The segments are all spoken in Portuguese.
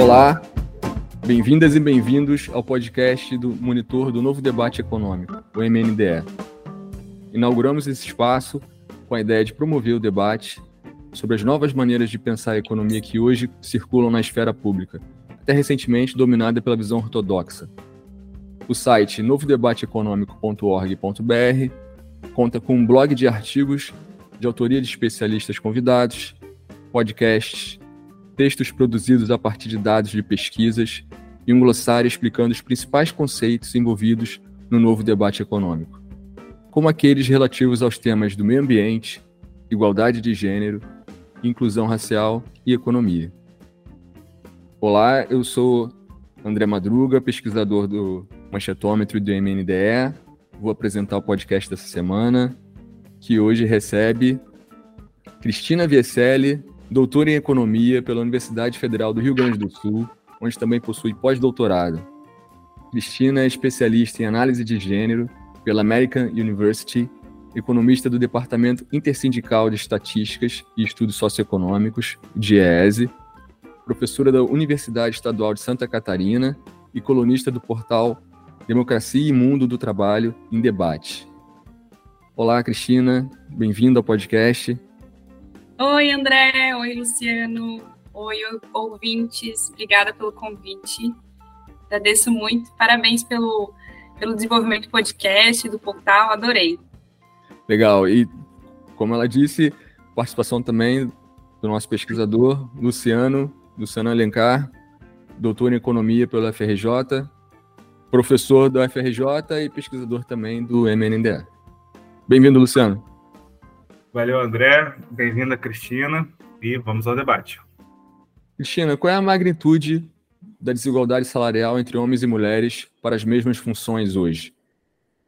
Olá, bem-vindas e bem-vindos ao podcast do Monitor do Novo Debate Econômico, o MNDE. Inauguramos esse espaço com a ideia de promover o debate sobre as novas maneiras de pensar a economia que hoje circulam na esfera pública, até recentemente dominada pela visão ortodoxa. O site novodebateeconômico.org.br conta com um blog de artigos de autoria de especialistas convidados, podcasts, textos produzidos a partir de dados de pesquisas e um glossário explicando os principais conceitos envolvidos no novo debate econômico, como aqueles relativos aos temas do meio ambiente, igualdade de gênero, inclusão racial e economia. Olá, eu sou André Madruga, pesquisador do Manchetômetro e do MNDE. Vou apresentar o podcast dessa semana, que hoje recebe Cristina Vieselli, doutora em Economia pela Universidade Federal do Rio Grande do Sul, onde também possui pós-doutorado. Cristina é especialista em análise de gênero pela American University economista do Departamento Intersindical de Estatísticas e Estudos Socioeconômicos, DIESE, professora da Universidade Estadual de Santa Catarina e colunista do portal Democracia e Mundo do Trabalho em Debate. Olá, Cristina, bem-vindo ao podcast. Oi, André. Oi, Luciano. Oi, ouvintes. Obrigada pelo convite. Agradeço muito. Parabéns pelo, pelo desenvolvimento do podcast, do portal. Adorei. Legal. E, como ela disse, participação também do nosso pesquisador, Luciano, Luciano Alencar, doutor em Economia pela FRJ, professor da FRJ e pesquisador também do MNDE. Bem-vindo, Luciano. Valeu, André. Bem-vinda, Cristina. E vamos ao debate. Cristina, qual é a magnitude da desigualdade salarial entre homens e mulheres para as mesmas funções hoje?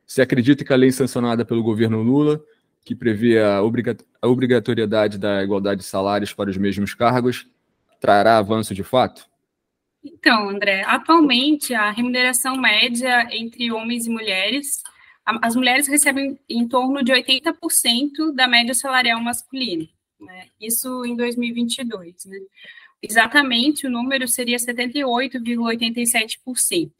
Se acredita que a lei sancionada pelo governo Lula, que prevê a, obrigatoriedade da igualdade de salários para os mesmos cargos, trará avanço de fato? Então, André, atualmente a remuneração média entre homens e mulheres, as mulheres recebem em torno de 80% da média salarial masculina. Né? Isso em 2022. Né? Exatamente, o número seria 78,87%.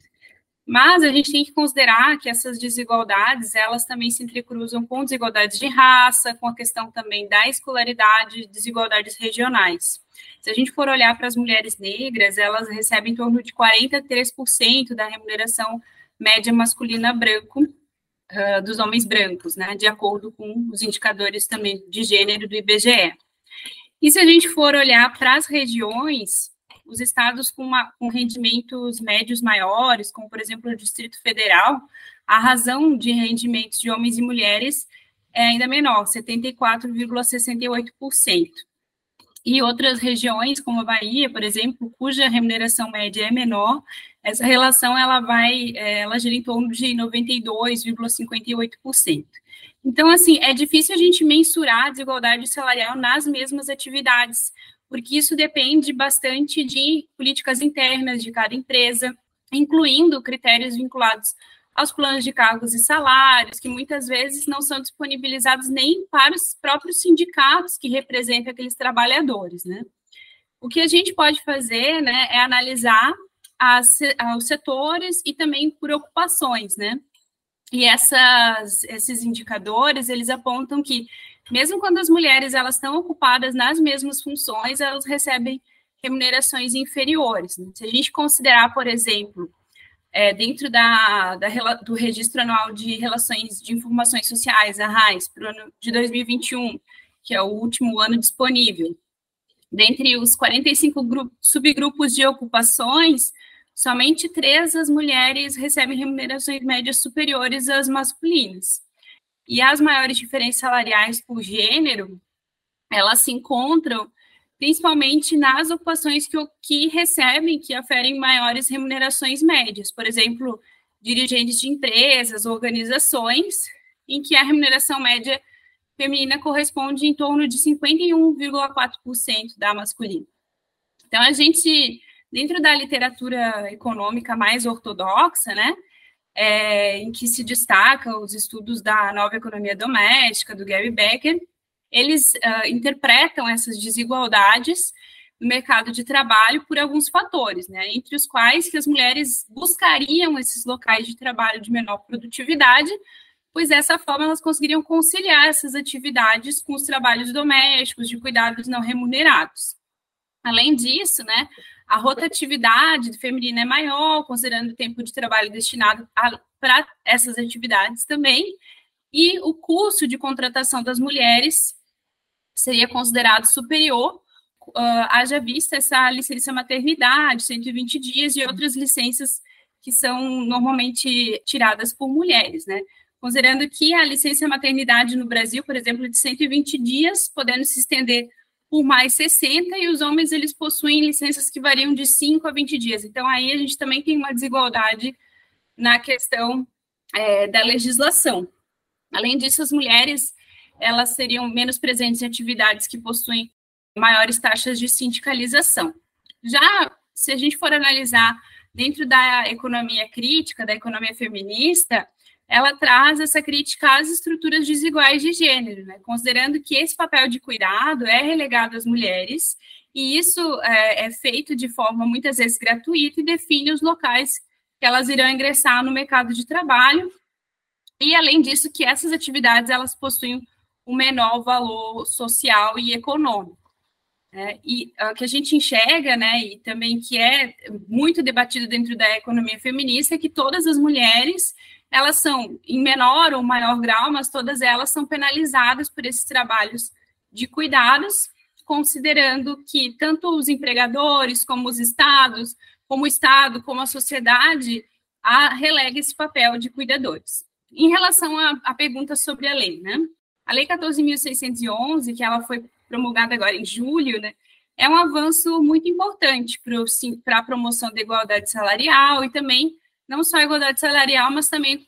Mas a gente tem que considerar que essas desigualdades, elas também se entrecruzam com desigualdades de raça, com a questão também da escolaridade, desigualdades regionais. Se a gente for olhar para as mulheres negras, elas recebem em torno de 43% da remuneração média masculina branco uh, dos homens brancos, né, de acordo com os indicadores também de gênero do IBGE. E se a gente for olhar para as regiões, os estados com, uma, com rendimentos médios maiores, como por exemplo o Distrito Federal, a razão de rendimentos de homens e mulheres é ainda menor, 74,68%. E outras regiões, como a Bahia, por exemplo, cuja remuneração média é menor, essa relação ela vai, é, ela gira em torno de 92,58%. Então, assim, é difícil a gente mensurar a desigualdade salarial nas mesmas atividades, porque isso depende bastante de políticas internas de cada empresa, incluindo critérios vinculados aos planos de cargos e salários, que muitas vezes não são disponibilizados nem para os próprios sindicatos que representam aqueles trabalhadores, né? O que a gente pode fazer, né, é analisar as, os setores e também por ocupações, né? E essas, esses indicadores, eles apontam que mesmo quando as mulheres elas estão ocupadas nas mesmas funções, elas recebem remunerações inferiores. Né? Se a gente considerar, por exemplo, é, dentro da, da, do Registro Anual de Relações de Informações Sociais, a RAIS, para o ano de 2021, que é o último ano disponível, dentre os 45 grupos, subgrupos de ocupações, somente três das mulheres recebem remunerações médias superiores às masculinas. E as maiores diferenças salariais por gênero, elas se encontram principalmente nas ocupações que, que recebem, que aferem maiores remunerações médias. Por exemplo, dirigentes de empresas, organizações, em que a remuneração média feminina corresponde em torno de 51,4% da masculina. Então, a gente, dentro da literatura econômica mais ortodoxa, né, é, em que se destaca os estudos da nova economia doméstica, do Gary Becker, eles uh, interpretam essas desigualdades no mercado de trabalho por alguns fatores, né? Entre os quais que as mulheres buscariam esses locais de trabalho de menor produtividade, pois dessa forma elas conseguiriam conciliar essas atividades com os trabalhos domésticos, de cuidados não remunerados. Além disso, né, a rotatividade feminina é maior, considerando o tempo de trabalho destinado para essas atividades também, e o custo de contratação das mulheres seria considerado superior, uh, haja vista essa licença maternidade, 120 dias, e outras licenças que são normalmente tiradas por mulheres, né? Considerando que a licença maternidade no Brasil, por exemplo, é de 120 dias, podendo se estender por mais 60, e os homens eles possuem licenças que variam de 5 a 20 dias. Então, aí a gente também tem uma desigualdade na questão é, da legislação. Além disso, as mulheres elas seriam menos presentes em atividades que possuem maiores taxas de sindicalização. Já se a gente for analisar dentro da economia crítica, da economia feminista, ela traz essa crítica às estruturas desiguais de gênero, né? considerando que esse papel de cuidado é relegado às mulheres, e isso é, é feito de forma muitas vezes gratuita e define os locais que elas irão ingressar no mercado de trabalho, e além disso, que essas atividades elas possuem um menor valor social e econômico. É, e o que a gente enxerga, né, e também que é muito debatido dentro da economia feminista, é que todas as mulheres elas são, em menor ou maior grau, mas todas elas são penalizadas por esses trabalhos de cuidados, considerando que tanto os empregadores, como os estados, como o Estado, como a sociedade, a, relega esse papel de cuidadores. Em relação à pergunta sobre a lei, né? A Lei 14.611, que ela foi promulgada agora em julho, né, é um avanço muito importante para a promoção da igualdade salarial e também não só a igualdade salarial, mas também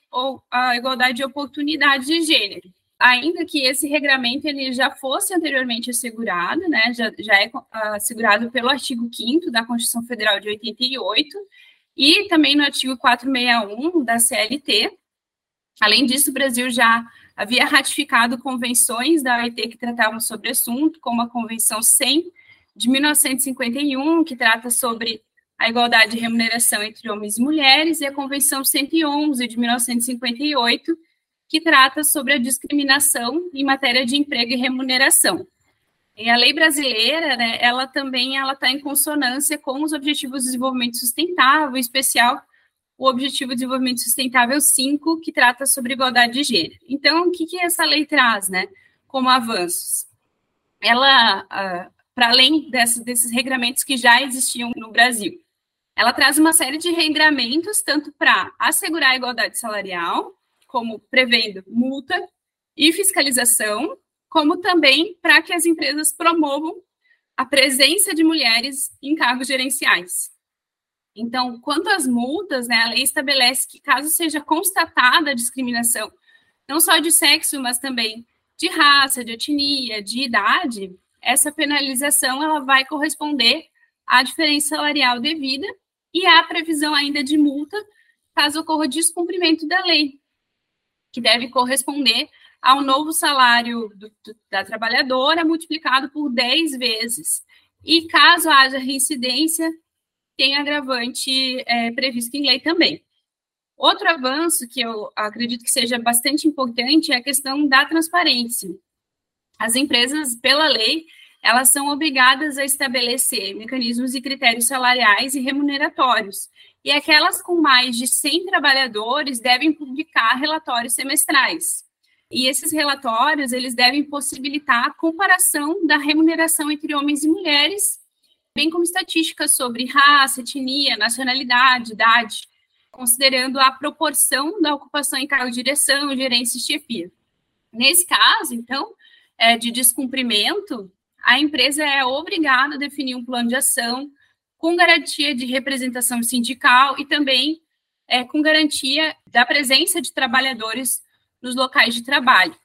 a igualdade de oportunidade de gênero. Ainda que esse regramento ele já fosse anteriormente assegurado, né, já, já é assegurado pelo artigo 5 da Constituição Federal de 88 e também no artigo 461 da CLT. Além disso, o Brasil já havia ratificado convenções da OIT que tratavam sobre o assunto, como a Convenção 100 de 1951, que trata sobre a igualdade de remuneração entre homens e mulheres, e a Convenção 111 de 1958, que trata sobre a discriminação em matéria de emprego e remuneração. E a lei brasileira, né, ela também ela está em consonância com os Objetivos de Desenvolvimento Sustentável, em especial o Objetivo de Desenvolvimento Sustentável 5, que trata sobre igualdade de gênero. Então, o que, que essa lei traz, né, como avanços? Ela, uh, para além dessas, desses regramentos que já existiam no Brasil, ela traz uma série de regramentos, tanto para assegurar a igualdade salarial, como prevendo multa e fiscalização, como também para que as empresas promovam a presença de mulheres em cargos gerenciais. Então, quanto às multas, né, a lei estabelece que, caso seja constatada a discriminação, não só de sexo, mas também de raça, de etnia, de idade, essa penalização ela vai corresponder à diferença salarial devida e há previsão ainda de multa caso ocorra descumprimento da lei, que deve corresponder ao novo salário do, do, da trabalhadora multiplicado por 10 vezes. E caso haja reincidência, tem agravante é, previsto em lei também. Outro avanço que eu acredito que seja bastante importante é a questão da transparência. As empresas, pela lei, elas são obrigadas a estabelecer mecanismos e critérios salariais e remuneratórios. E aquelas com mais de 100 trabalhadores devem publicar relatórios semestrais. E esses relatórios, eles devem possibilitar a comparação da remuneração entre homens e mulheres, bem como estatísticas sobre raça, etnia, nacionalidade, idade, considerando a proporção da ocupação em cargo de direção, gerência e chefia. Nesse caso, então, é, de descumprimento, a empresa é obrigada a definir um plano de ação com garantia de representação sindical e também é, com garantia da presença de trabalhadores nos locais de trabalho.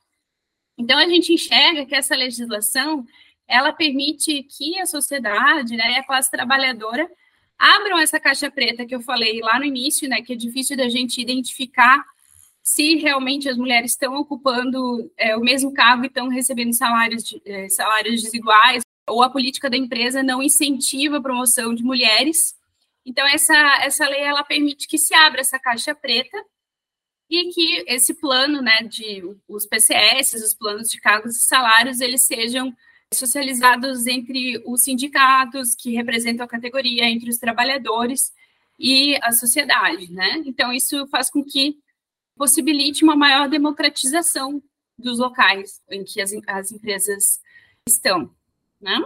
Então, a gente enxerga que essa legislação ela permite que a sociedade, né, a classe trabalhadora, abram essa caixa preta que eu falei lá no início, né, que é difícil da gente identificar se realmente as mulheres estão ocupando é, o mesmo cargo e estão recebendo salários, de, é, salários desiguais, ou a política da empresa não incentiva a promoção de mulheres. Então, essa, essa lei ela permite que se abra essa caixa preta e que esse plano, né, de os PCS, os planos de cargos e salários, eles sejam socializados entre os sindicatos que representam a categoria, entre os trabalhadores e a sociedade, né? Então isso faz com que possibilite uma maior democratização dos locais em que as, as empresas estão, né?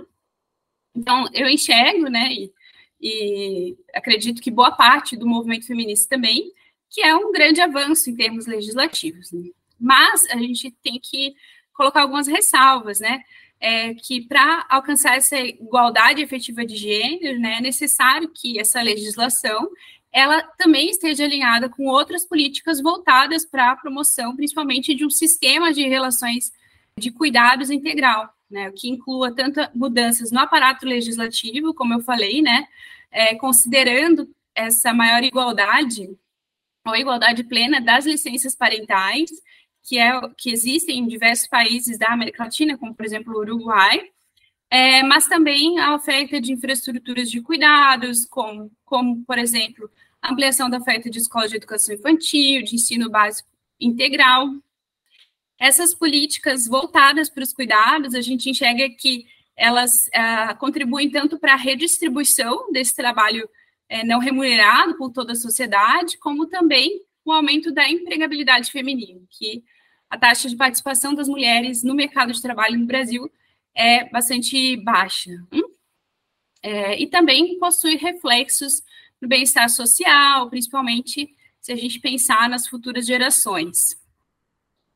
Então eu enxergo, né, e, e acredito que boa parte do movimento feminista também que é um grande avanço em termos legislativos. Né? Mas a gente tem que colocar algumas ressalvas, né? É que para alcançar essa igualdade efetiva de gênero, né, é necessário que essa legislação ela também esteja alinhada com outras políticas voltadas para a promoção, principalmente de um sistema de relações de cuidados integral, né, que inclua tanto mudanças no aparato legislativo, como eu falei, né, é, considerando essa maior igualdade ou igualdade plena das licenças parentais, que, é, que existem em diversos países da América Latina, como, por exemplo, o Uruguai, é, mas também a oferta de infraestruturas de cuidados, como, como, por exemplo, a ampliação da oferta de escolas de educação infantil, de ensino básico integral. Essas políticas voltadas para os cuidados, a gente enxerga que elas ah, contribuem tanto para a redistribuição desse trabalho é, não remunerado por toda a sociedade, como também o aumento da empregabilidade feminina, que a taxa de participação das mulheres no mercado de trabalho no Brasil é bastante baixa. Hum? É, e também possui reflexos no bem-estar social, principalmente se a gente pensar nas futuras gerações.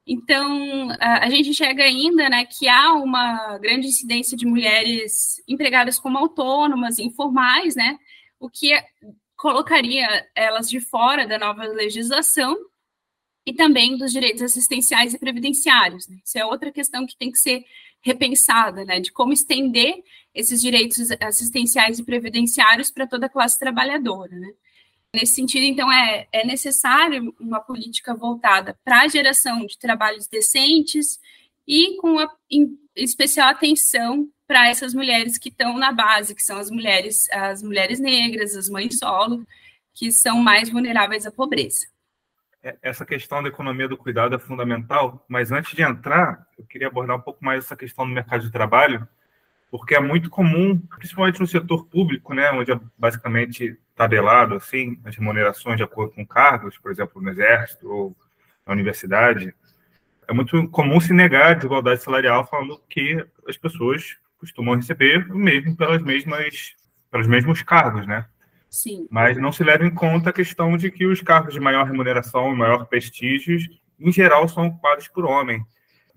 Então, a, gente enxerga ainda né, que há uma grande incidência de mulheres empregadas como autônomas, informais, né, o que colocaria elas de fora da nova legislação e também dos direitos assistenciais e previdenciários. Né? Isso é outra questão que tem que ser repensada, né? de como estender esses direitos assistenciais e previdenciários para toda a classe trabalhadora. Né? Nesse sentido, então, é, é necessário uma política voltada para a geração de trabalhos decentes e com a, em especial atenção para essas mulheres que estão na base, que são as mulheres, as mulheres negras, as mães solo, que são mais vulneráveis à pobreza. É, essa questão da economia do cuidado é fundamental, mas antes de entrar, eu queria abordar um pouco mais essa questão do mercado de trabalho, porque é muito comum, principalmente no setor público, né, onde é basicamente tabelado assim as remunerações de acordo com cargos, por exemplo, no exército ou na universidade, é muito comum se negar a desigualdade salarial falando que as pessoas costumam receber o mesmo pelas mesmas, pelos mesmos cargos, né? Sim. Mas não se leva em conta a questão de que os cargos de maior remuneração e maior prestígio, em geral, são ocupados por homem.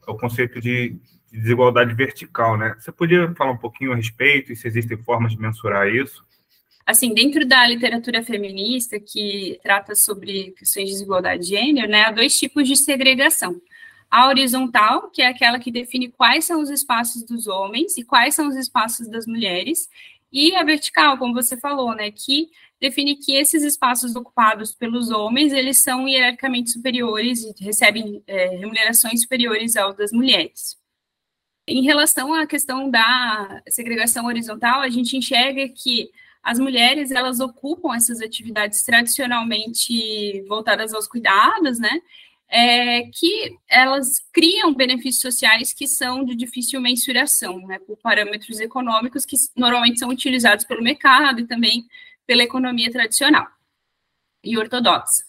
É o conceito de, de desigualdade vertical, né? Você podia falar um pouquinho a respeito e se existem formas de mensurar isso? assim, dentro da literatura feminista que trata sobre questões de desigualdade de gênero, né, há dois tipos de segregação. A horizontal, que é aquela que define quais são os espaços dos homens e quais são os espaços das mulheres, e a vertical, como você falou, né, que define que esses espaços ocupados pelos homens, eles são hierarquicamente superiores e recebem é, remunerações superiores aos das mulheres. Em relação à questão da segregação horizontal, a gente enxerga que as mulheres, elas ocupam essas atividades tradicionalmente voltadas aos cuidados, né, é, que elas criam benefícios sociais que são de difícil mensuração, né, por parâmetros econômicos que normalmente são utilizados pelo mercado e também pela economia tradicional e ortodoxa.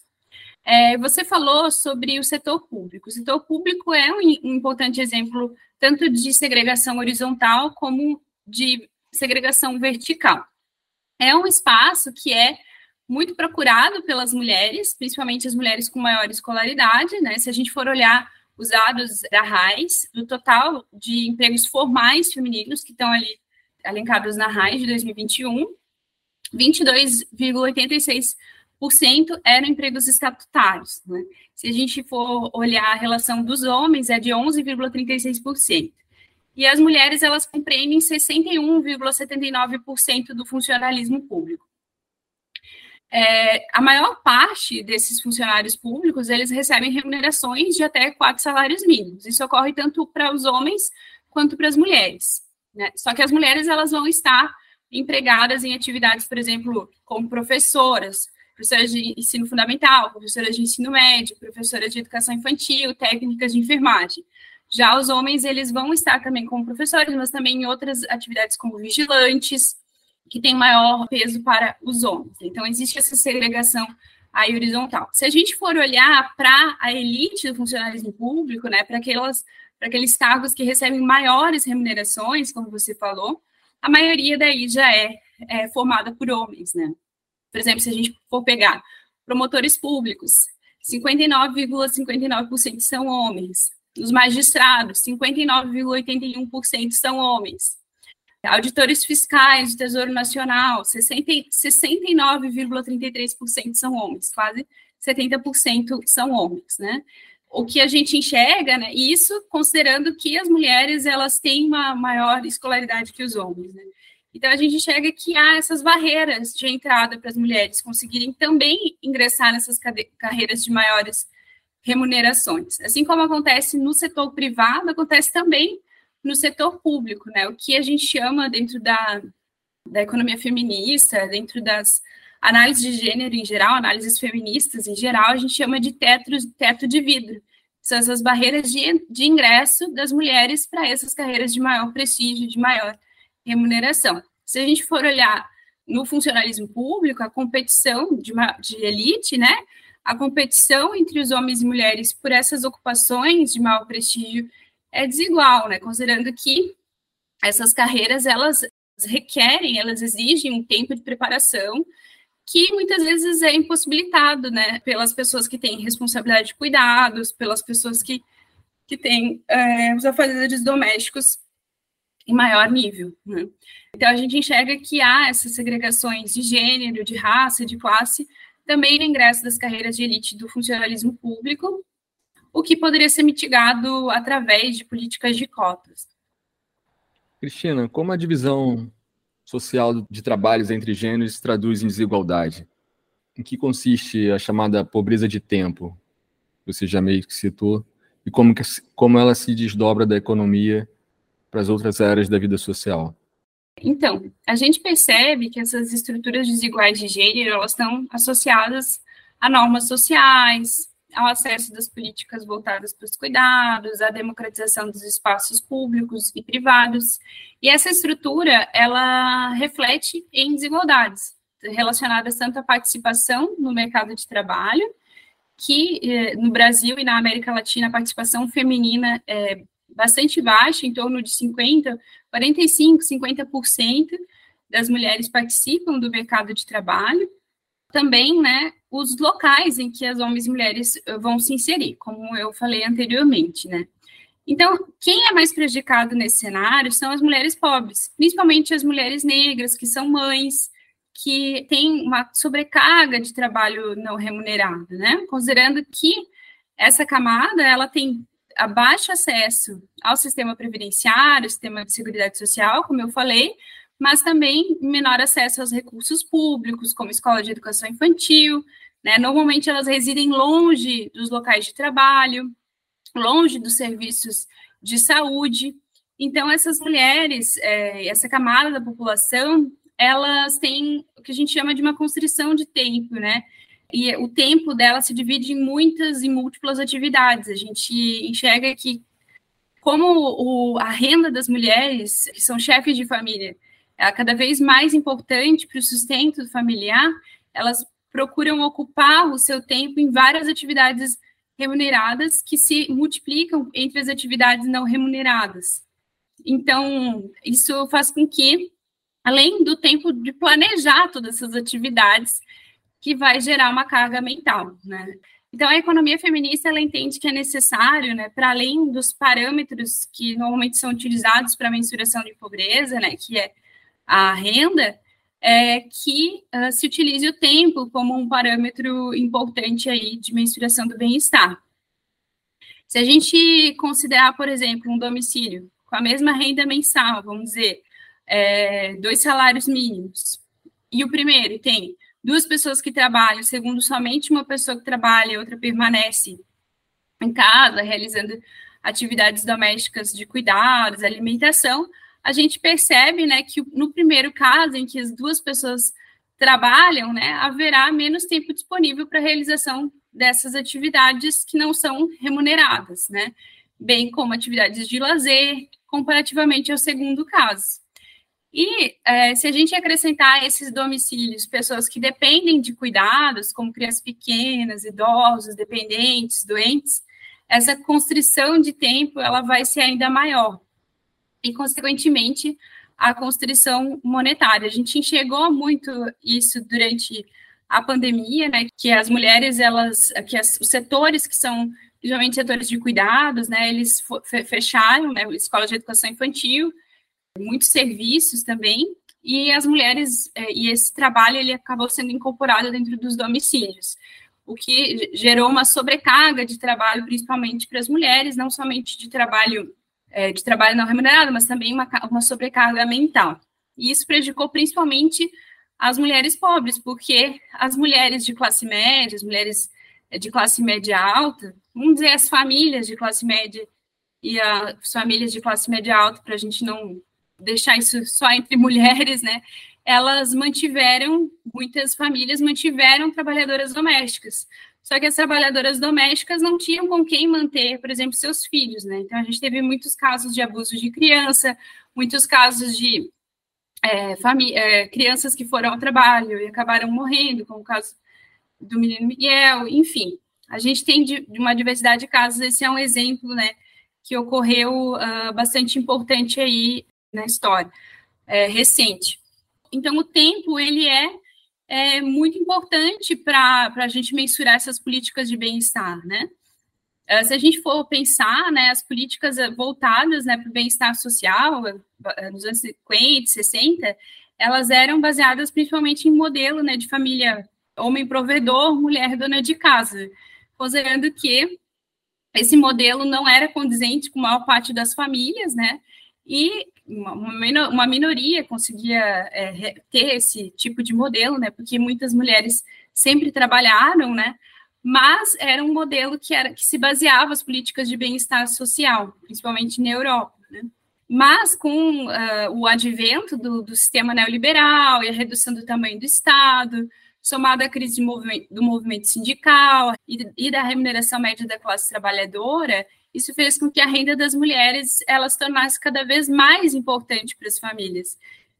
É, você falou sobre o setor público. O setor público é um, um importante exemplo tanto de segregação horizontal como de segregação vertical. É um espaço que é muito procurado pelas mulheres, principalmente as mulheres com maior escolaridade, né? Se a gente for olhar os dados da RAIS, do total de empregos formais femininos que estão ali elencados na RAIS de 2021, 22,86% eram empregos estatutários. Né? Se a gente for olhar a relação dos homens, é de 11,36%. E as mulheres, elas compreendem 61,79% do funcionalismo público. É, a maior parte desses funcionários públicos, eles recebem remunerações de até quatro salários mínimos. Isso ocorre tanto para os homens quanto para as mulheres. Né? Só que as mulheres elas vão estar empregadas em atividades, por exemplo, como professoras, professoras de ensino fundamental, professoras de ensino médio, professoras de educação infantil, técnicas de enfermagem. Já os homens, eles vão estar também como professores, mas também em outras atividades como vigilantes, que tem maior peso para os homens. Então, existe essa segregação aí horizontal. Se a gente for olhar para a elite do funcionalismo público, né, para aquelas para aqueles cargos que recebem maiores remunerações, como você falou, a maioria daí já é, é formada por homens, né? Por exemplo, se a gente for pegar promotores públicos, 59,59% ,59 são homens. Os magistrados, 59,81% são homens. Auditores fiscais do Tesouro Nacional, 69,33% são homens, quase 70% são homens, né? O que a gente enxerga, né? Isso considerando que as mulheres elas têm uma maior escolaridade que os homens, né? Então a gente enxerga que há essas barreiras de entrada para as mulheres conseguirem também ingressar nessas carreiras de maiores remunerações. Assim como acontece no setor privado, acontece também no setor público, né? O que a gente chama dentro da, da economia feminista, dentro das análises de gênero em geral, análises feministas em geral, a gente chama de teto, teto de vidro. São essas barreiras de, de ingresso das mulheres para essas carreiras de maior prestígio, de maior remuneração. Se a gente for olhar no funcionalismo público, a competição de, uma, de elite, né? A competição entre os homens e mulheres por essas ocupações de maior prestígio é desigual, né? Considerando que essas carreiras elas requerem, elas exigem um tempo de preparação que muitas vezes é impossibilitado, né? Pelas pessoas que têm responsabilidade de cuidados, pelas pessoas que, que têm é, os afazeres domésticos em maior nível. Né? Então a gente enxerga que há essas segregações de gênero, de raça, de classe, também no ingresso das carreiras de elite do funcionalismo público, o que poderia ser mitigado através de políticas de cotas. Cristina, como a divisão social de trabalhos entre gêneros se traduz em desigualdade? Em que consiste a chamada pobreza de tempo? Você já meio que citou. E como, que, como ela se desdobra da economia para as outras áreas da vida social? Então, a gente percebe que essas estruturas desiguais de gênero elas estão associadas a normas sociais, ao acesso das políticas voltadas para os cuidados, à democratização dos espaços públicos e privados. E essa estrutura, ela reflete em desigualdades relacionadas tanto à participação no mercado de trabalho, que eh, no Brasil e na América Latina a participação feminina é bastante baixa, em torno de 50, 45, 50% das mulheres participam do mercado de trabalho. Também, né, os locais em que as homens e mulheres eh, vão se inserir, como eu falei anteriormente, né? Então, quem é mais prejudicado nesse cenário são as mulheres pobres, principalmente as mulheres negras, que são mães, que têm uma sobrecarga de trabalho não remunerado, né? Considerando que essa camada, ela tem baixo acesso ao sistema previdenciário, sistema de seguridade social, como eu falei, mas também menor acesso aos recursos públicos, como escola de educação infantil, né? Normalmente elas residem longe dos locais de trabalho, longe dos serviços de saúde. Então, essas mulheres, é, essa camada da população, elas têm o que a gente chama de uma constrição de tempo, né? E o tempo dela se divide em muitas e múltiplas atividades. A gente enxerga que, como o, a renda das mulheres, que são chefes de família, é cada vez mais importante para o sustento familiar, elas procuram ocupar o seu tempo em várias atividades remuneradas que se multiplicam entre as atividades não remuneradas. Então, isso faz com que, além do tempo de planejar todas essas atividades, que vai gerar uma carga mental, né? Então, a economia feminista, ela entende que é necessário, né, para além dos parâmetros que normalmente são utilizados para a mensuração de pobreza, né, que é a renda, é, que uh, se utilize o tempo como um parâmetro importante aí de mensuração do bem-estar. Se a gente considerar, por exemplo, um domicílio com a mesma renda mensal, vamos dizer, é, dois salários mínimos, e o primeiro tem duas pessoas que trabalham, segundo somente uma pessoa que trabalha e outra permanece em casa, realizando atividades domésticas de cuidados, alimentação, a gente percebe, né, que no primeiro caso, em que as duas pessoas trabalham, né, haverá menos tempo disponível para a realização dessas atividades que não são remuneradas, né, bem como atividades de lazer, comparativamente ao segundo caso. E é, se a gente acrescentar esses domicílios, pessoas que dependem de cuidados, como crianças pequenas, idosos, dependentes, doentes, essa constrição de tempo ela vai ser ainda maior. E, consequentemente, a constrição monetária. A gente enxergou muito isso durante a pandemia, né, que as mulheres, elas, que as, os setores que são, principalmente setores de cuidados, né, eles fecharam, né, escolas de educação infantil, muitos serviços também, e as mulheres, é, e esse trabalho ele acabou sendo incorporado dentro dos domicílios, o que gerou uma sobrecarga de trabalho, principalmente para as mulheres, não somente de trabalho é, de trabalho não remunerado, mas também uma, uma sobrecarga mental. E isso prejudicou principalmente as mulheres pobres, porque as mulheres de classe média, as mulheres é, de classe média alta, vamos dizer as famílias de classe média e as famílias de classe média alta, para a gente não deixar isso só entre mulheres, né? Elas mantiveram, muitas famílias mantiveram trabalhadoras domésticas. Só que as trabalhadoras domésticas não tinham com quem manter, por exemplo, seus filhos, né? Então a gente teve muitos casos de abuso de criança, muitos casos de é, é, crianças que foram ao trabalho e acabaram morrendo, como o caso do menino Miguel, enfim. A gente tem de, de uma diversidade de casos, esse é um exemplo, né, que ocorreu uh, bastante importante aí na história é, recente. Então, o tempo, ele é, é muito importante para a gente mensurar essas políticas de bem-estar, né? É, se a gente for pensar, né, as políticas voltadas né, para o bem-estar social, é, nos anos 50, 60, elas eram baseadas principalmente em modelo né, de família homem provedor, mulher dona de casa, considerando que esse modelo não era condizente com a maior parte das famílias, né? E uma, minoria conseguia é, ter esse tipo de modelo, né? Porque muitas mulheres sempre trabalharam, né? Mas era um modelo que era que se baseava as políticas de bem-estar social, principalmente na Europa, né? Mas com uh, o advento do, do, sistema neoliberal e a redução do tamanho do Estado, somado à crise movimento, do movimento sindical e, e da remuneração média da classe trabalhadora, isso fez com que a renda das mulheres elas tornasse cada vez mais importante para as famílias.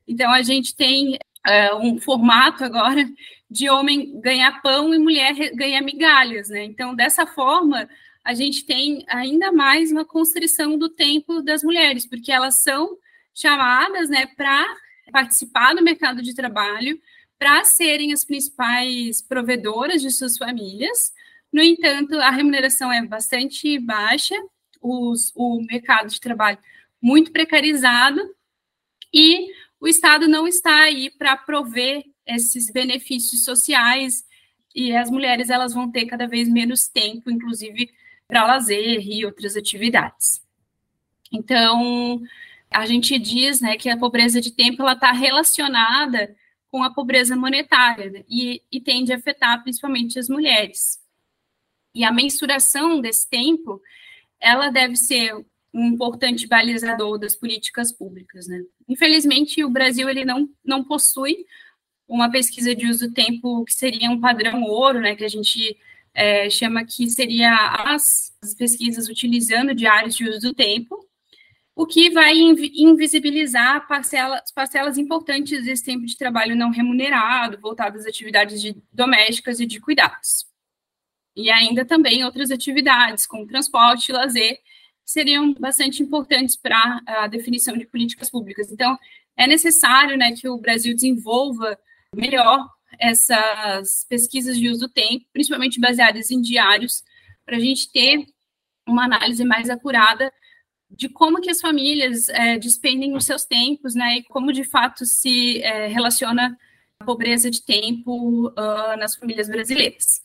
Então a gente tem uh, um formato agora de homem ganhar pão e mulher ganhar migalhas, né? Então dessa forma a gente tem ainda mais uma constrição do tempo das mulheres, porque elas são chamadas, né, para participar do mercado de trabalho, para serem as principais provedoras de suas famílias, no entanto, a remuneração é bastante baixa, os, o mercado de trabalho muito precarizado e o Estado não está aí para prover esses benefícios sociais e as mulheres elas vão ter cada vez menos tempo, inclusive para lazer e outras atividades. Então, a gente diz né, que a pobreza de tempo ela está relacionada com a pobreza monetária né, e, e tende a afetar principalmente as mulheres. E a mensuração desse tempo, ela deve ser um importante balizador das políticas públicas, né? Infelizmente, o Brasil ele não, não possui uma pesquisa de uso do tempo que seria um padrão ouro, né? Que a gente é, chama que seria as, as pesquisas utilizando diários de uso do tempo, o que vai invisibilizar parcelas, parcelas importantes desse tempo de trabalho não remunerado, voltado às atividades de, domésticas e de cuidados. E ainda também outras atividades, como transporte lazer, seriam bastante importantes para a definição de políticas públicas. Então, é necessário né, que o Brasil desenvolva melhor essas pesquisas de uso do tempo, principalmente baseadas em diários, para a gente ter uma análise mais acurada de como que as famílias é, despendem os seus tempos, né, e como de fato se é, relaciona a pobreza de tempo uh, nas famílias brasileiras.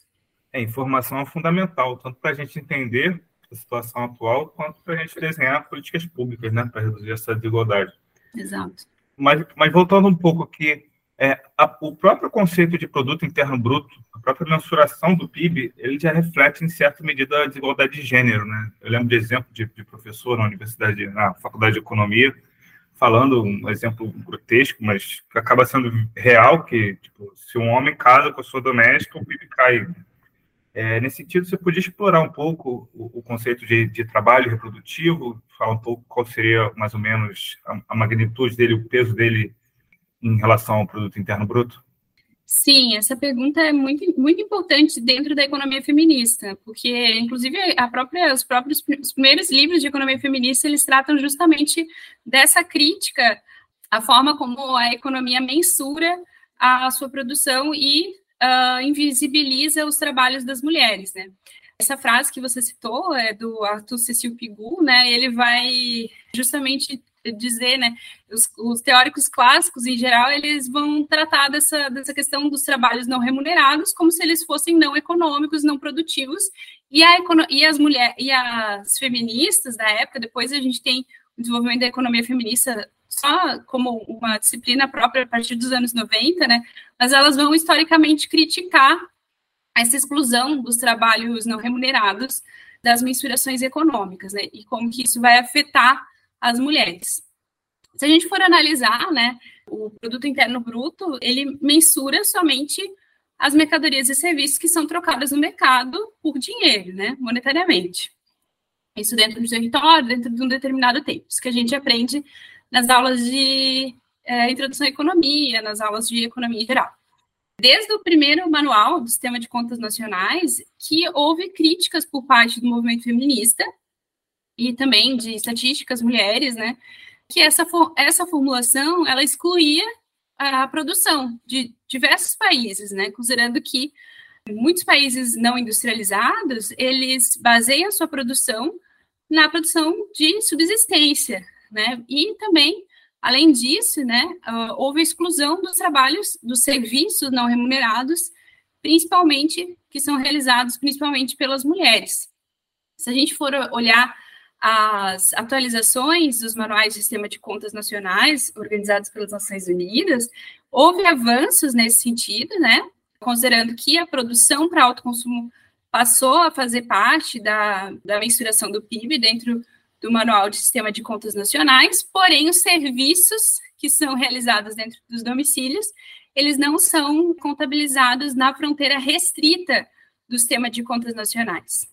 É, informação é fundamental, tanto para a gente entender a situação atual, quanto para a gente desenhar políticas públicas, né, para reduzir essa desigualdade. Exato. Mas, mas voltando um pouco aqui, é, a, o próprio conceito de produto interno bruto, a própria mensuração do PIB, ele já reflete em certa medida a desigualdade de gênero, né? Eu lembro de exemplo de, de professor na universidade, na faculdade de economia, falando um exemplo grotesco, mas que acaba sendo real, que tipo, se um homem casa com a sua doméstica, o PIB cai. É, nesse sentido, você podia explorar um pouco o, o conceito de, de, trabalho reprodutivo, falar um pouco qual seria mais ou menos a, a magnitude dele, o peso dele em relação ao produto interno bruto? Sim, essa pergunta é muito, muito importante dentro da economia feminista, porque, inclusive, a própria, os próprios os primeiros livros de economia feminista, eles tratam justamente dessa crítica à forma como a economia mensura a sua produção e uh, invisibiliza os trabalhos das mulheres, né? Essa frase que você citou é do Arthur Cecil Pigou, né? Ele vai justamente dizer, né, os, os, teóricos clássicos, em geral, eles vão tratar dessa, dessa questão dos trabalhos não remunerados como se eles fossem não econômicos, não produtivos, e, a, e as mulheres, e as feministas da época, depois a gente tem o desenvolvimento da economia feminista só como uma disciplina própria a partir dos anos 90, né, mas elas vão historicamente criticar essa exclusão dos trabalhos não remunerados das mensurações econômicas, né, e como que isso vai afetar as mulheres. Se a gente for analisar, né, o produto interno bruto, ele mensura somente as mercadorias e serviços que são trocadas no mercado por dinheiro, né, monetariamente. Isso dentro do território, dentro de um determinado tempo. Isso que a gente aprende nas aulas de é, introdução à economia, nas aulas de economia em geral. Desde o primeiro manual do Sistema de Contas Nacionais, que houve críticas por parte do movimento feminista e também de estatísticas mulheres, né, que essa, essa formulação, ela excluía a produção de diversos países, né, considerando que muitos países não industrializados, eles baseiam sua produção na produção de subsistência, né, e também, além disso, né, houve a exclusão dos trabalhos, dos serviços não remunerados, principalmente, que são realizados principalmente pelas mulheres. Se a gente for olhar as atualizações dos manuais de sistema de contas nacionais organizados pelas Nações Unidas, houve avanços nesse sentido, né? Considerando que a produção para autoconsumo passou a fazer parte da, da mensuração do PIB dentro do manual de sistema de contas nacionais, porém os serviços que são realizados dentro dos domicílios, eles não são contabilizados na fronteira restrita do sistema de contas nacionais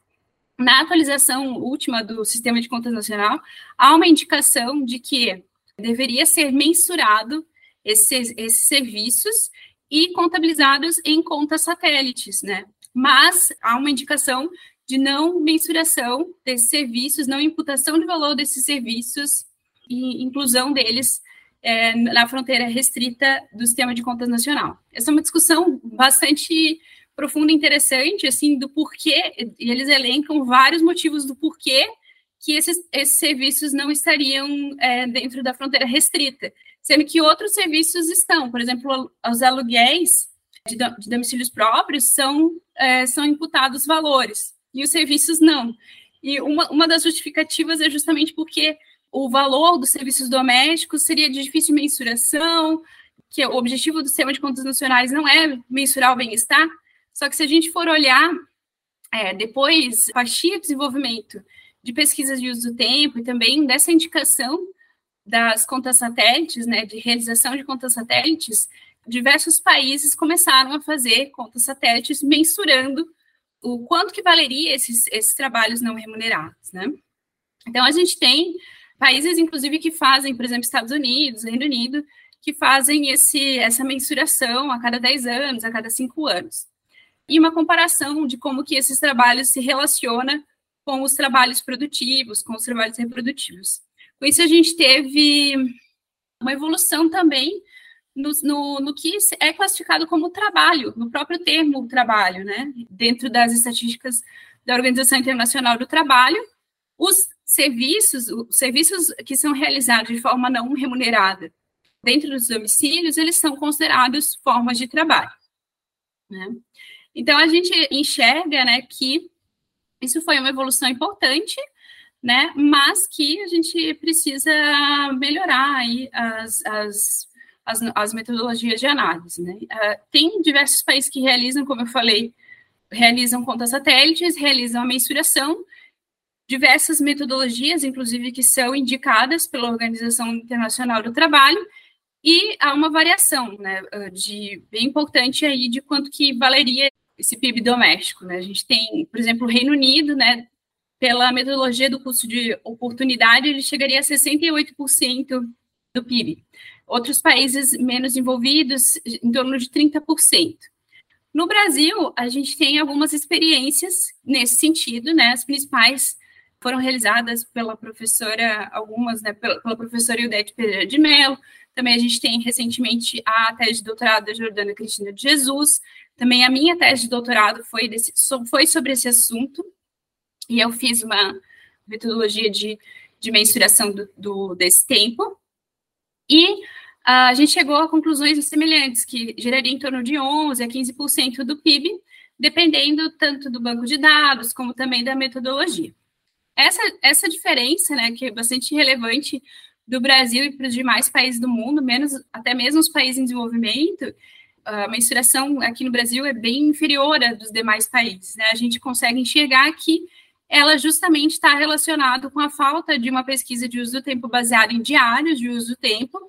na atualização última do Sistema de Contas Nacional, há uma indicação de que deveria ser mensurado esses, esses serviços e contabilizados em contas satélites, né? Mas há uma indicação de não mensuração desses serviços, não imputação de valor desses serviços e inclusão deles é, na fronteira restrita do Sistema de Contas Nacional. Essa é uma discussão bastante profunda e interessante, assim, do porquê, e eles elencam vários motivos do porquê que esses, esses serviços não estariam é, dentro da fronteira restrita, sendo que outros serviços estão, por exemplo, os aluguéis de, domicílios próprios são, é, são imputados valores, e os serviços não. E uma, uma das justificativas é justamente porque o valor dos serviços domésticos seria de difícil mensuração, que o objetivo do sistema de contas nacionais não é mensurar o bem-estar, só que se a gente for olhar é, depois, a partir do desenvolvimento de pesquisas de uso do tempo e também dessa indicação das contas satélites, né, de realização de contas satélites, diversos países começaram a fazer contas satélites mensurando o quanto que valeria esses, esses trabalhos não remunerados, né? Então, a gente tem países, inclusive, que fazem, por exemplo, Estados Unidos, Reino Unido, que fazem esse, essa mensuração a cada 10 anos, a cada 5 anos e uma comparação de como que esses trabalhos se relacionam com os trabalhos produtivos, com os trabalhos reprodutivos. Com isso, a gente teve uma evolução também no, no, no, que é classificado como trabalho, no próprio termo trabalho, né? Dentro das estatísticas da Organização Internacional do Trabalho, os serviços, os serviços que são realizados de forma não remunerada dentro dos domicílios, eles são considerados formas de trabalho. Né? Então, a gente enxerga né, que isso foi uma evolução importante, né, mas que a gente precisa melhorar aí as, as, as, as metodologias de análise. Né? Uh, tem diversos países que realizam, como eu falei, realizam contas satélites, realizam a mensuração, diversas metodologias, inclusive que são indicadas pela Organização Internacional do Trabalho, e há uma variação, né, de bem importante aí de quanto que valeria esse PIB doméstico, né? A gente tem, por exemplo, o Reino Unido, né, pela metodologia do custo de oportunidade, ele chegaria a 68% do PIB. Outros países menos envolvidos, em torno de 30%. No Brasil, a gente tem algumas experiências nesse sentido, né? As principais foram realizadas pela professora, algumas, né, pela, pela professora Ildete Pereira de Mello. Também a gente tem recentemente a tese de doutorado da Jordana Cristina de Jesus. Também a minha tese de doutorado foi, desse, foi sobre esse assunto. E eu fiz uma metodologia de, de mensuração do, do desse tempo. E a gente chegou a conclusões semelhantes, que geraria em torno de 11% a 15% do PIB, dependendo tanto do banco de dados como também da metodologia. Essa, essa diferença, né, que é bastante relevante do Brasil e para os demais países do mundo, menos até mesmo os países em desenvolvimento, a mensuração aqui no Brasil é bem inferior à dos demais países. Né? A gente consegue enxergar que ela justamente está relacionada com a falta de uma pesquisa de uso do tempo baseada em diários de uso do tempo,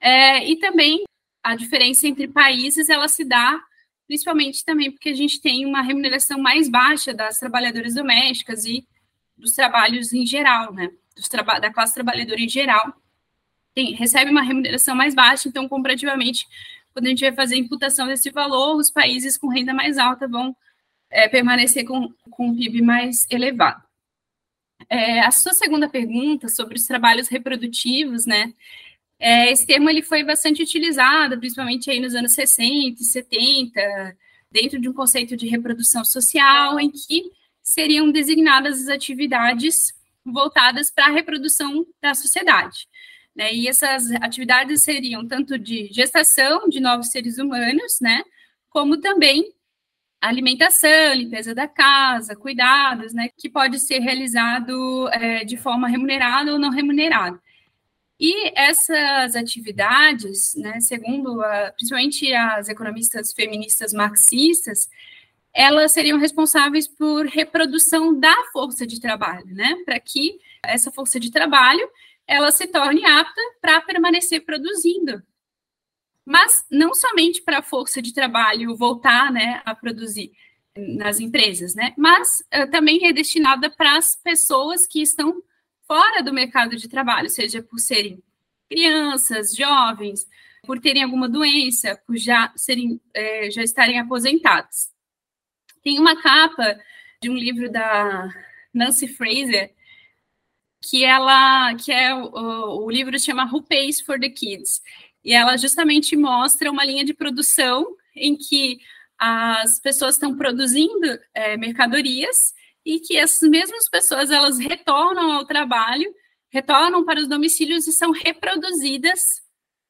é, e também a diferença entre países ela se dá principalmente também porque a gente tem uma remuneração mais baixa das trabalhadoras domésticas e dos trabalhos em geral, né? Traba da classe trabalhadora em geral, tem, recebe uma remuneração mais baixa, então, comparativamente, quando a gente vai fazer a imputação desse valor, os países com renda mais alta vão é, permanecer com, com um PIB mais elevado. É, a sua segunda pergunta sobre os trabalhos reprodutivos, né? É, esse termo ele foi bastante utilizado, principalmente aí nos anos 60 e 70, dentro de um conceito de reprodução social, em que seriam designadas as atividades voltadas para a reprodução da sociedade. Né? E essas atividades seriam tanto de gestação de novos seres humanos, né? como também alimentação, limpeza da casa, cuidados, né? que pode ser realizado é, de forma remunerada ou não remunerada. E essas atividades, né, segundo a, principalmente as economistas feministas marxistas, elas seriam responsáveis por reprodução da força de trabalho, né, para que essa força de trabalho ela se torne apta para permanecer produzindo. Mas não somente para a força de trabalho voltar, né, a produzir nas empresas, né, mas uh, também é destinada para as pessoas que estão fora do mercado de trabalho, seja por serem crianças, jovens, por terem alguma doença, por já, serem, é, já estarem aposentados. Tem uma capa de um livro da Nancy Fraser, que ela que é o, o livro chama Who Pays for the Kids e ela justamente mostra uma linha de produção em que as pessoas estão produzindo é, mercadorias e que essas mesmas pessoas elas retornam ao trabalho, retornam para os domicílios e são reproduzidas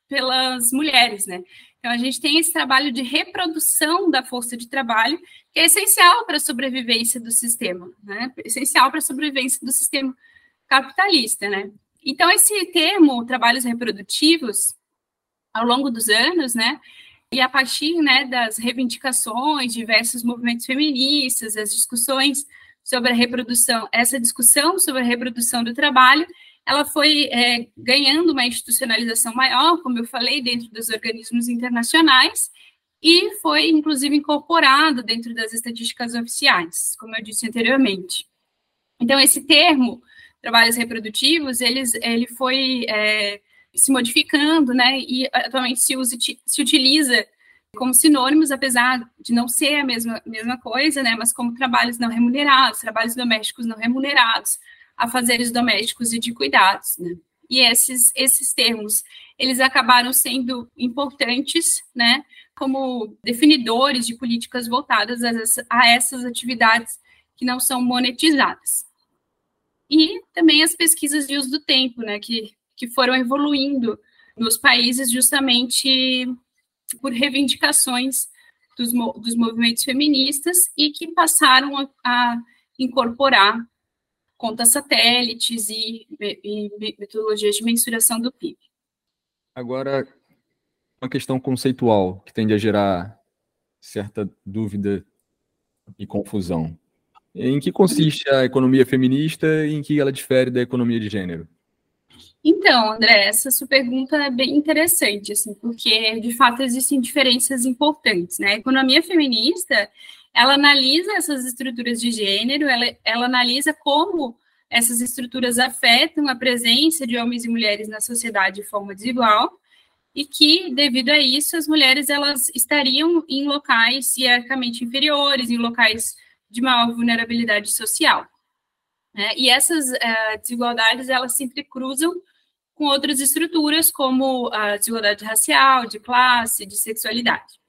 pelas mulheres, né? Então a gente tem esse trabalho de reprodução da força de trabalho que é essencial para a sobrevivência do sistema, né? Essencial para a sobrevivência do sistema capitalista, né? Então esse termo trabalhos reprodutivos ao longo dos anos, né? E a partir né, das reivindicações, diversos movimentos feministas, as discussões sobre a reprodução, essa discussão sobre a reprodução do trabalho, ela foi é, ganhando uma institucionalização maior, como eu falei, dentro dos organismos internacionais, e foi, inclusive, incorporado dentro das estatísticas oficiais, como eu disse anteriormente. Então, esse termo, trabalhos reprodutivos, eles, ele foi é, se modificando, né, e atualmente se, usa, se utiliza como sinônimos, apesar de não ser a mesma, mesma coisa, né, mas como trabalhos não remunerados, trabalhos domésticos não remunerados, afazeres domésticos e de cuidados, né. E esses, esses termos, eles acabaram sendo importantes, né, como definidores de políticas voltadas a, a essas atividades que não são monetizadas. E também as pesquisas de uso do tempo, né, que, que foram evoluindo nos países justamente por reivindicações dos, dos movimentos feministas e que passaram a, a incorporar contas satélites e, e, metodologias de mensuração do PIB. Agora, uma questão conceitual que tende a gerar certa dúvida e confusão. Em que consiste a economia feminista e em que ela difere da economia de gênero? Então, André, essa sua pergunta é bem interessante, assim, porque de fato existem diferenças importantes, né? A economia feminista, ela analisa essas estruturas de gênero, ela, ela analisa como essas estruturas afetam a presença de homens e mulheres na sociedade de forma desigual, e que, devido a isso, as mulheres elas estariam em locais hierarquicamente inferiores, em locais de maior vulnerabilidade social. Né? E essas uh, desigualdades elas se entrecruzam com outras estruturas, como a desigualdade racial, de classe, de sexualidade.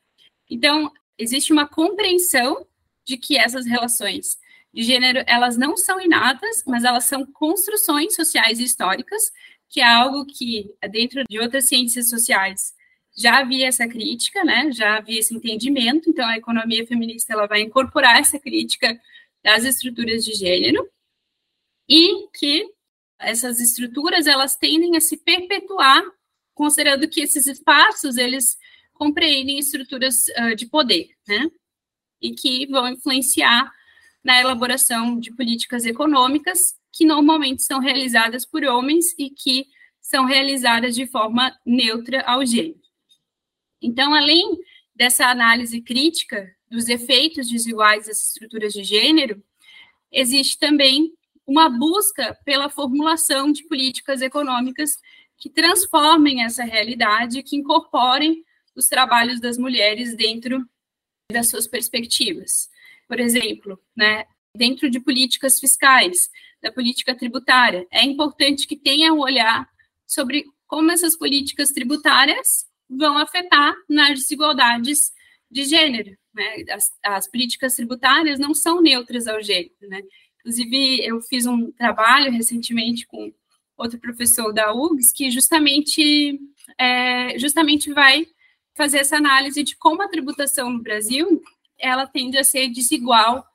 Então, existe uma compreensão de que essas relações de gênero, elas não são inatas, mas elas são construções sociais e históricas, que é algo que, dentro de outras ciências sociais, já havia essa crítica, né? Já havia esse entendimento. Então, a economia feminista ela vai incorporar essa crítica das estruturas de gênero e que essas estruturas elas tendem a se perpetuar, considerando que esses espaços eles compreendem estruturas uh, de poder, né? E que vão influenciar na elaboração de políticas econômicas que normalmente são realizadas por homens e que são realizadas de forma neutra ao gênero. Então, além dessa análise crítica dos efeitos desiguais das estruturas de gênero, existe também uma busca pela formulação de políticas econômicas que transformem essa realidade, que incorporem os trabalhos das mulheres dentro das suas perspectivas. Por exemplo, né, dentro de políticas fiscais, da política tributária, é importante que tenha um olhar sobre como essas políticas tributárias vão afetar nas desigualdades de gênero. Né? As, as, políticas tributárias não são neutras ao gênero. Né? Inclusive, eu fiz um trabalho recentemente com outro professor da URGS que justamente, é, justamente vai fazer essa análise de como a tributação no Brasil ela tende a ser desigual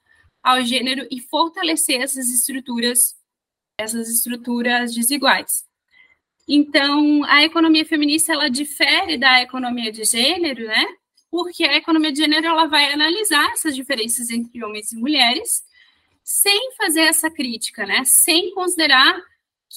ao gênero e fortalecer essas estruturas, essas estruturas desiguais. Então, a economia feminista ela difere da economia de gênero, né? Porque a economia de gênero ela vai analisar essas diferenças entre homens e mulheres, sem fazer essa crítica, né? Sem considerar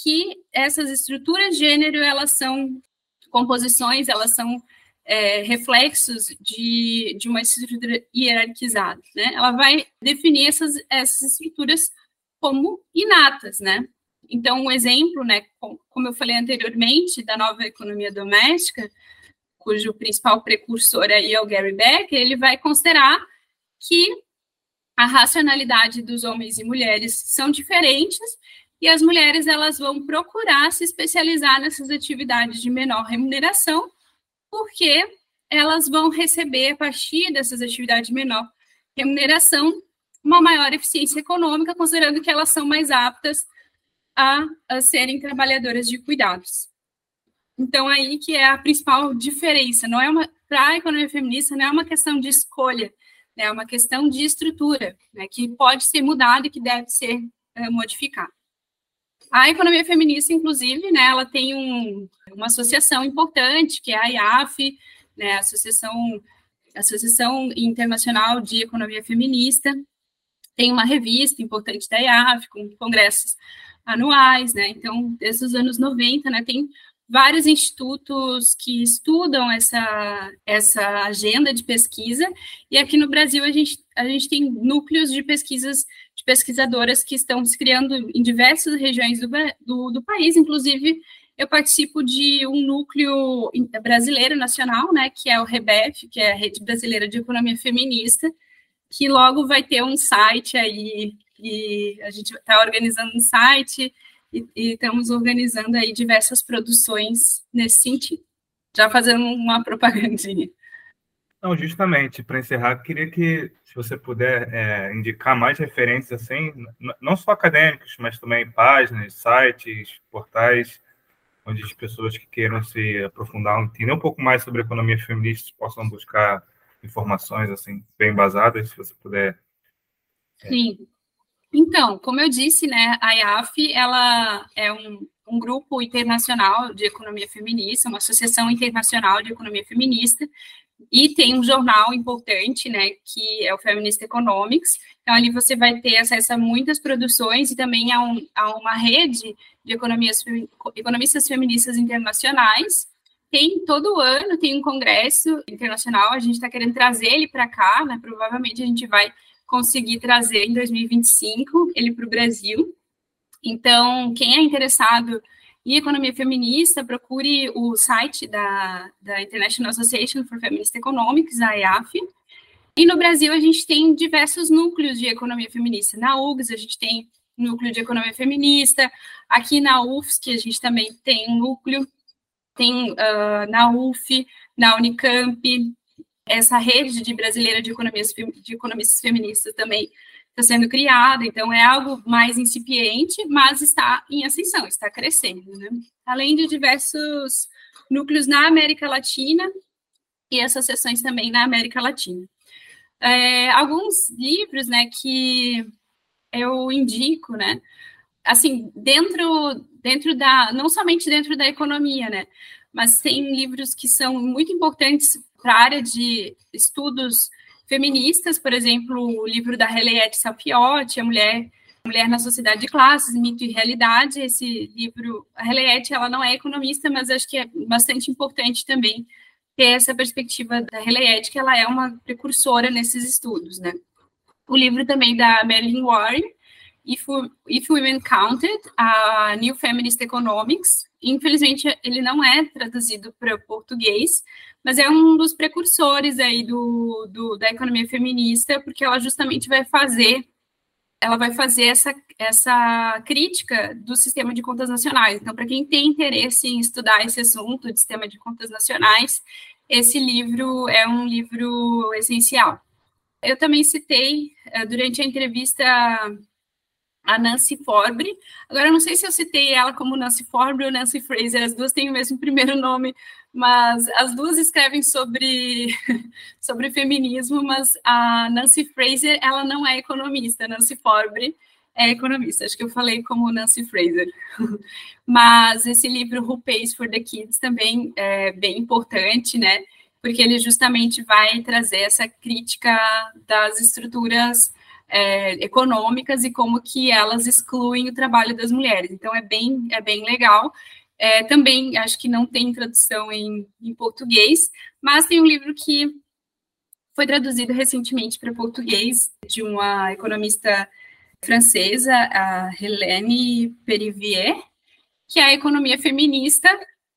que essas estruturas de gênero elas são composições, elas são é, reflexos de, de uma estrutura hierarquizada, né? Ela vai definir essas, essas estruturas como inatas, né? Então, um exemplo, né, como eu falei anteriormente, da nova economia doméstica, cujo principal precursor aí é o Gary Becker, ele vai considerar que a racionalidade dos homens e mulheres são diferentes e as mulheres elas vão procurar se especializar nessas atividades de menor remuneração, porque elas vão receber a partir dessas atividades de menor remuneração uma maior eficiência econômica, considerando que elas são mais aptas a, a serem trabalhadoras de cuidados. Então, aí que é a principal diferença. Não é uma para a economia feminista não é uma questão de escolha, é uma questão de estrutura, né, que pode ser mudada e que deve ser é, modificada. A economia feminista, inclusive, né, ela tem um, uma associação importante, que é a IAF, né, Associação, Associação Internacional de Economia Feminista, tem uma revista importante da IAF, com congressos anuais, né? Então, desde os anos 90, né, tem vários institutos que estudam essa, essa agenda de pesquisa, e aqui no Brasil a gente, a gente tem núcleos de pesquisas, de pesquisadoras que estão se criando em diversas regiões do, do, do país, inclusive eu participo de um núcleo brasileiro nacional, né, que é o REBEF, que é a Rede Brasileira de Economia Feminista, que logo vai ter um site aí e a gente está organizando um site e, e, estamos organizando aí diversas produções nesse sentido. Já fazendo uma propagandinha. Não, justamente, para encerrar, queria que, se você puder é, indicar mais referências, assim, não só acadêmicos, mas também páginas, sites, portais, onde as pessoas que queiram se aprofundar, entender um pouco mais sobre economia feminista, possam buscar informações, assim, bem basadas, se você puder. É. Sim. Então, como eu disse, né, a IAF ela é um, um grupo internacional de economia feminista, uma associação internacional de economia feminista, e tem um jornal importante, né, que é o Feminist Economics. Então, ali você vai ter acesso a muitas produções e também a, um, a uma rede de economias, economistas feministas internacionais. Tem todo ano, tem um congresso internacional, a gente está querendo trazer ele para cá, né, provavelmente a gente vai conseguir trazer em 2025 ele para o Brasil. Então, quem é interessado em economia feminista, procure o site da, da International Association for Feminist Economics, a EAF. E no Brasil, a gente tem diversos núcleos de economia feminista. Na UGS, a gente tem núcleo de economia feminista. Aqui na UFSC, a gente também tem um núcleo. Tem uh, na UF, na Unicamp, essa rede de brasileira de, economias, de economistas feministas também está sendo criada, então é algo mais incipiente, mas está em ascensão, está crescendo, né? Além de diversos núcleos na América Latina e associações também na América Latina. É, alguns livros, né, que eu indico, né, assim, dentro, dentro da, não somente dentro da economia, né, mas tem livros que são muito importantes para a área de estudos feministas, por exemplo, o livro da Henriette Sapiotti, A Mulher, Mulher na Sociedade de Classes, Mito e Realidade. Esse livro, a Henriette, ela não é economista, mas acho que é bastante importante também ter essa perspectiva da Henriette, que ela é uma precursora nesses estudos, né? O livro também da Marilyn Warren, If, If Women Counted, a New Feminist Economics. Infelizmente, ele não é traduzido para o português, mas é um dos precursores aí do, do, da economia feminista, porque ela justamente vai fazer ela vai fazer essa, essa crítica do sistema de contas nacionais. Então, para quem tem interesse em estudar esse assunto de sistema de contas nacionais, esse livro é um livro essencial. Eu também citei, eh, durante a entrevista, a Nancy Forbre. Agora, eu não sei se eu citei ela como Nancy Forbre ou Nancy Fraser, as duas têm o mesmo primeiro nome, mas as duas escrevem sobre, sobre feminismo, mas a Nancy Fraser, ela não é economista, Nancy Forbre é economista, acho que eu falei como Nancy Fraser. mas esse livro, Who Pays for the Kids, também é bem importante, né, porque ele justamente vai trazer essa crítica das estruturas é, econômicas e como que elas excluem o trabalho das mulheres. Então, é bem, é bem legal. É, também acho que não tem tradução em, em português, mas tem um livro que foi traduzido recentemente para português de uma economista francesa, a Helene Perivier, que é a economia feminista,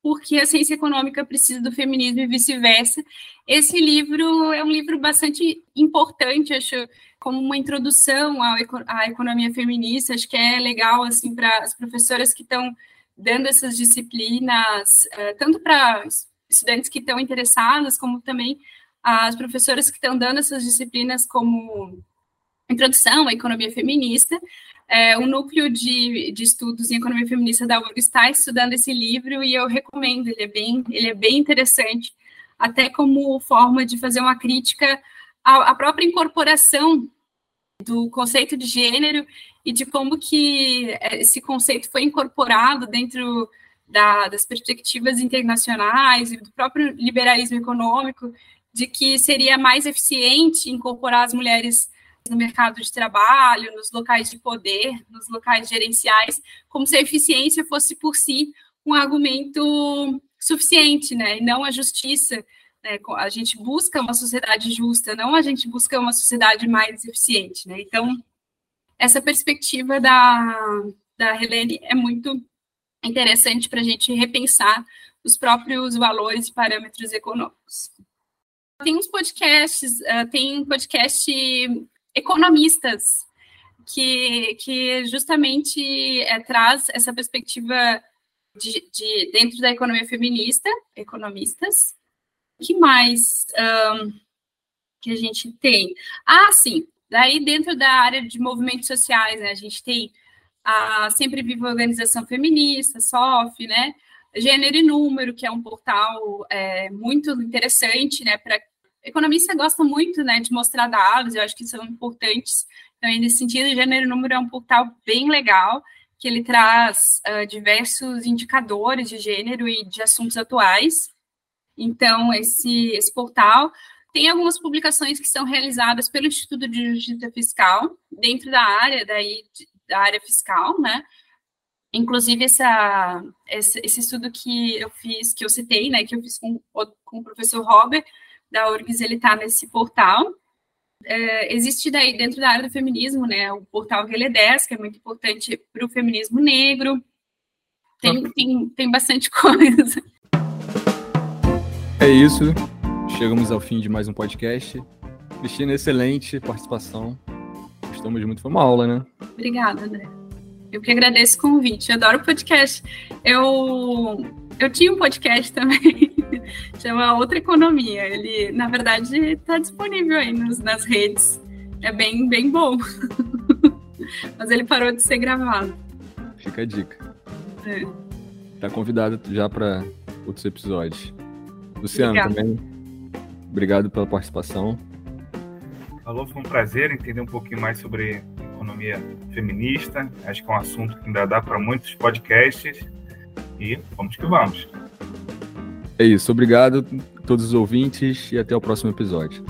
porque a ciência econômica precisa do feminismo e vice-versa. Esse livro é um livro bastante importante, acho, como uma introdução à, economia feminista. Acho que é legal assim para as professoras que estão dando essas disciplinas, uh, tanto para estudantes que estão interessadas, como também as professoras que estão dando essas disciplinas como introdução à economia feminista. É, o núcleo de, de estudos em economia feminista da URG está estudando esse livro e eu recomendo, ele é bem, ele é bem interessante, até como forma de fazer uma crítica à, à própria incorporação do conceito de gênero e de como que é, esse conceito foi incorporado dentro da, das perspectivas internacionais e do próprio liberalismo econômico, de que seria mais eficiente incorporar as mulheres no mercado de trabalho, nos locais de poder, nos locais gerenciais, como se a eficiência fosse por si um argumento suficiente, né? E não a justiça. Né? A gente busca uma sociedade justa, não a gente busca uma sociedade mais eficiente, né? Então, essa perspectiva da, da Helene é muito interessante para a gente repensar os próprios valores e parâmetros econômicos. Tem uns podcasts, uh, tem podcast economistas que, que justamente é, traz essa perspectiva de, de, dentro da economia feminista, economistas. Que mais um, que a gente tem? Ah, sim, Daí, dentro da área de movimentos sociais, né, a gente tem a Sempre Viva Organização Feminista, SOF, né? Gênero e Número, que é um portal é, muito interessante, né? Para economista gosta muito, né, de mostrar dados. Eu acho que são importantes. Então, nesse sentido, Gênero e Número é um portal bem legal que ele traz uh, diversos indicadores de gênero e de assuntos atuais. Então, esse, esse portal tem algumas publicações que são realizadas pelo Instituto de Justiça Fiscal, dentro da área daí, da área fiscal, né? Inclusive, essa, esse, esse, estudo que eu fiz, que eu citei, né, que eu fiz com, com o professor Robert, da URGS, ele está nesse portal. É, existe daí, dentro da área do feminismo, né, o portal Relé10, que é muito importante para o feminismo negro. Tem, tem, tem bastante coisa. É isso. Chegamos ao fim de mais um podcast. Cristina, excelente participação. Gostamos muito. Foi uma aula, né? Obrigada, André. Eu que agradeço o convite. Eu adoro podcast. Eu, eu tinha um podcast também, chama Outra Economia. Ele, na verdade, está disponível aí nos, nas redes. É bem, bem bom. Mas ele parou de ser gravado. Fica a dica. É. Tá convidado já para outros episódios. Luciano, Obrigada. também. Obrigado pela participação. Alô, foi um prazer entender um pouquinho mais sobre economia feminista. Acho que é um assunto que ainda dá para muitos podcasts. E vamos que vamos. É isso. Obrigado a todos os ouvintes e até o próximo episódio.